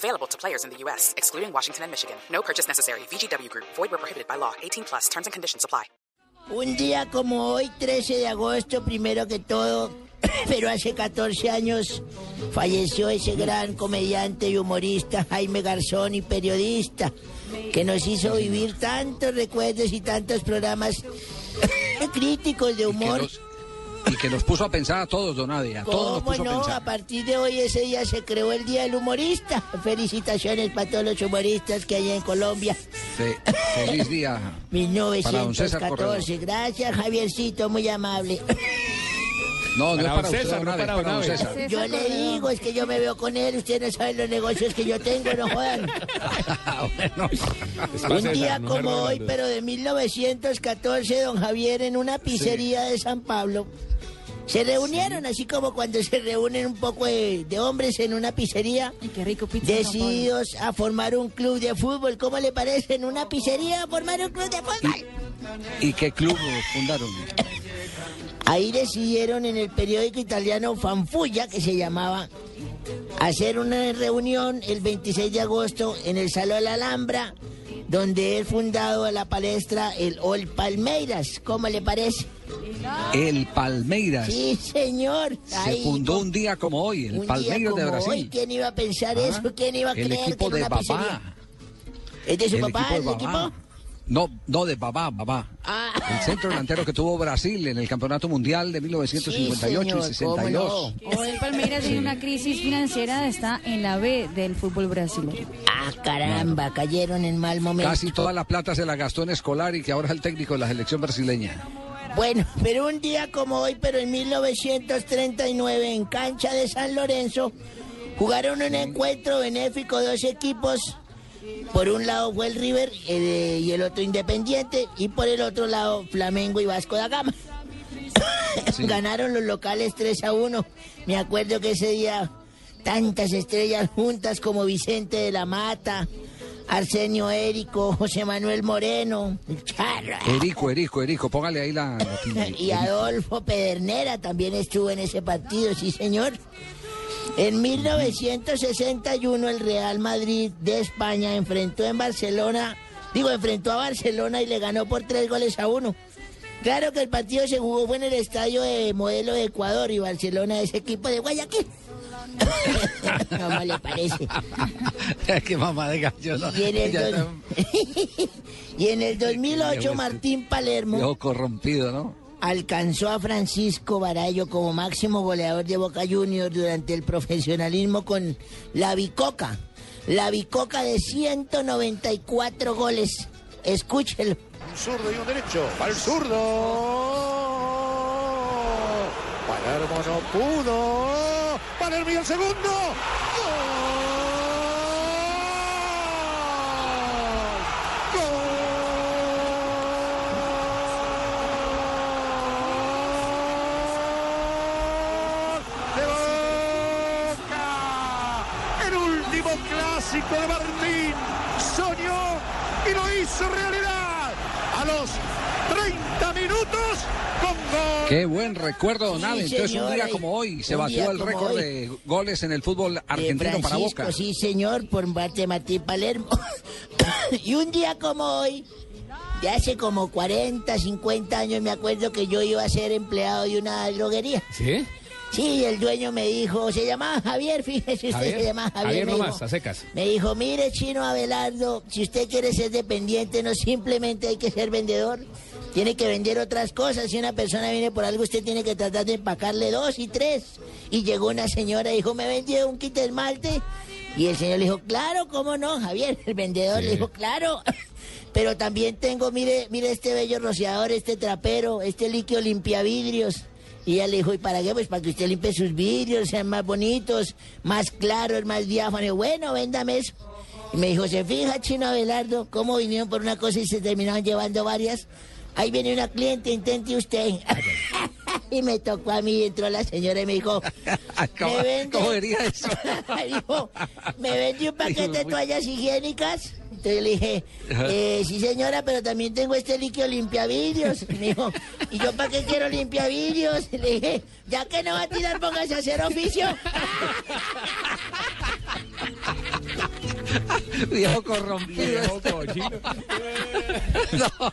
Available to players in the U.S., excluding Washington and Michigan. No purchase necessary. VGW Group. Void where prohibited by law. 18 plus. Terms and conditions apply. Un día como hoy, 13 de agosto, primero que todo, pero hace 14 años, falleció ese gran comediante y humorista Jaime Garzón y periodista, que nos hizo vivir tantos recuerdos y tantos programas críticos de humor. Nos- y que nos puso a pensar a todos, don Adi, a todos nos ¿Cómo puso a no? A pensar. partir de hoy, ese día se creó el Día del Humorista. Felicitaciones para todos los humoristas que hay en Colombia. Fe- feliz día. Para don César 1914. Gracias, Javiercito, muy amable. No, no es Para usted, César, no para para don César. Yo le digo, es que yo me veo con él. Ustedes no saben los negocios que yo tengo, no jodan. Bueno, Un día como hoy, pero de 1914, don Javier, en una pizzería de San Pablo, se reunieron, así como cuando se reúnen un poco de, de hombres en una pizzería, Qué rico pizza. San Pablo. decididos a formar un club de fútbol. ¿Cómo le parece en una pizzería formar un club de fútbol? ¿Y qué club fundaron? Ahí decidieron en el periódico italiano Fanfulla, que se llamaba, hacer una reunión el 26 de agosto en el Salón de la Alhambra, donde es fundado la palestra el Ol Palmeiras. ¿Cómo le parece? El Palmeiras. Sí, señor. Se fundó un día como hoy, el un día Palmeiras de Brasil. hoy. ¿Quién iba a pensar Ah, eso? ¿Quién iba a el creer equipo que de una Babá. ¿Es de su El papá equipo de el equipo? No, no, de Babá, Babá. El centro delantero que tuvo Brasil en el Campeonato Mundial de 1958 Sí, y señor, 62. ¿cómo no? Hoy el Palmeiras tiene una crisis financiera, está en la B del fútbol brasileño. Ah, caramba, cayeron en mal momento. Casi toda la plata se la gastó en escolar y que ahora es el técnico de la selección brasileña. Bueno, pero un día como hoy, pero en 1939, en cancha de San Lorenzo, jugaron un encuentro benéfico de dos equipos. Por un lado fue el River eh, y el otro Independiente, y por el otro lado Flamengo y Vasco da Gama. Sí. Ganaron los locales 3 a 1. Me acuerdo que ese día tantas estrellas juntas como Vicente de la Mata, Arsenio Érico, José Manuel Moreno, el Charro. Erico, Erico, Erico, póngale ahí la... la- Y Adolfo Pedernera también estuvo en ese partido, sí señor. En 1961 el Real Madrid de España enfrentó en Barcelona, digo, enfrentó a Barcelona y le ganó por tres goles a uno. Claro que el partido se jugó fue en el estadio de Modelo de Ecuador y Barcelona es equipo de Guayaquil. ¿Cómo le parece? Qué mamá de gallo, ¿no? Y en el, Ya dos- y en el 2008 Martín Palermo Viejo corrompido, ¿no? Alcanzó a Francisco Barallo como máximo goleador de Boca Juniors durante el profesionalismo con la Bicoca. La Bicoca de 194 goles. Escúchelo. Un zurdo y un derecho. Para el zurdo. Palermo no pudo. Palermo y el segundo. ¡Gol! ¡Gol! ¡De Boca! El último clásico de Martín. Soñó y lo hizo realidad. A los 30 minutos con gol. Qué buen recuerdo, don Sí. Entonces, un señora, día como hoy se un batió el récord hoy. de goles en el fútbol de argentino para Boca. sí señor, por parte de Martín Palermo. y un día como hoy, de hace como 40, 50 años, me acuerdo que yo iba a ser empleado de una droguería. ¿Sí? Sí, el dueño me dijo, se llamaba Javier, fíjese usted, Javier, se llamaba Javier. Javier me nomás, dijo. a secas. Me dijo, mire, chino Abelardo, si usted quiere ser dependiente, no simplemente hay que ser vendedor, tiene que vender otras cosas. Si una persona viene por algo, usted tiene que tratar de empacarle dos y tres. Y llegó una señora y dijo, ¿me vendió un kit de esmalte? Y el señor le dijo, claro, ¿cómo no, Javier? El vendedor le dijo, claro. Pero también tengo, mire, mire este bello rociador, este trapero, este líquido limpiavidrios. Y ella le dijo, ¿y para qué? Pues para que usted limpie sus vidrios, sean más bonitos, más claros, más diáfanos. Bueno, véndame eso. Y me dijo, ¿se fija, Chino Abelardo, cómo vinieron por una cosa y se terminaron llevando varias? Ahí viene una cliente, intente usted. Y me tocó a mí, entró la señora y me dijo, ¿Cómo, ¿me vende? cómo eso? Dijo, ¿me vende un paquete de toallas higiénicas? Entonces le dije, eh, sí señora, pero también tengo este líquido limpiavidrios. Me dijo, ¿y yo para qué quiero limpiavidrios? Le dije, ya que no va a tirar, póngase a hacer oficio. Viejo corrompido. Viejo cochino. No.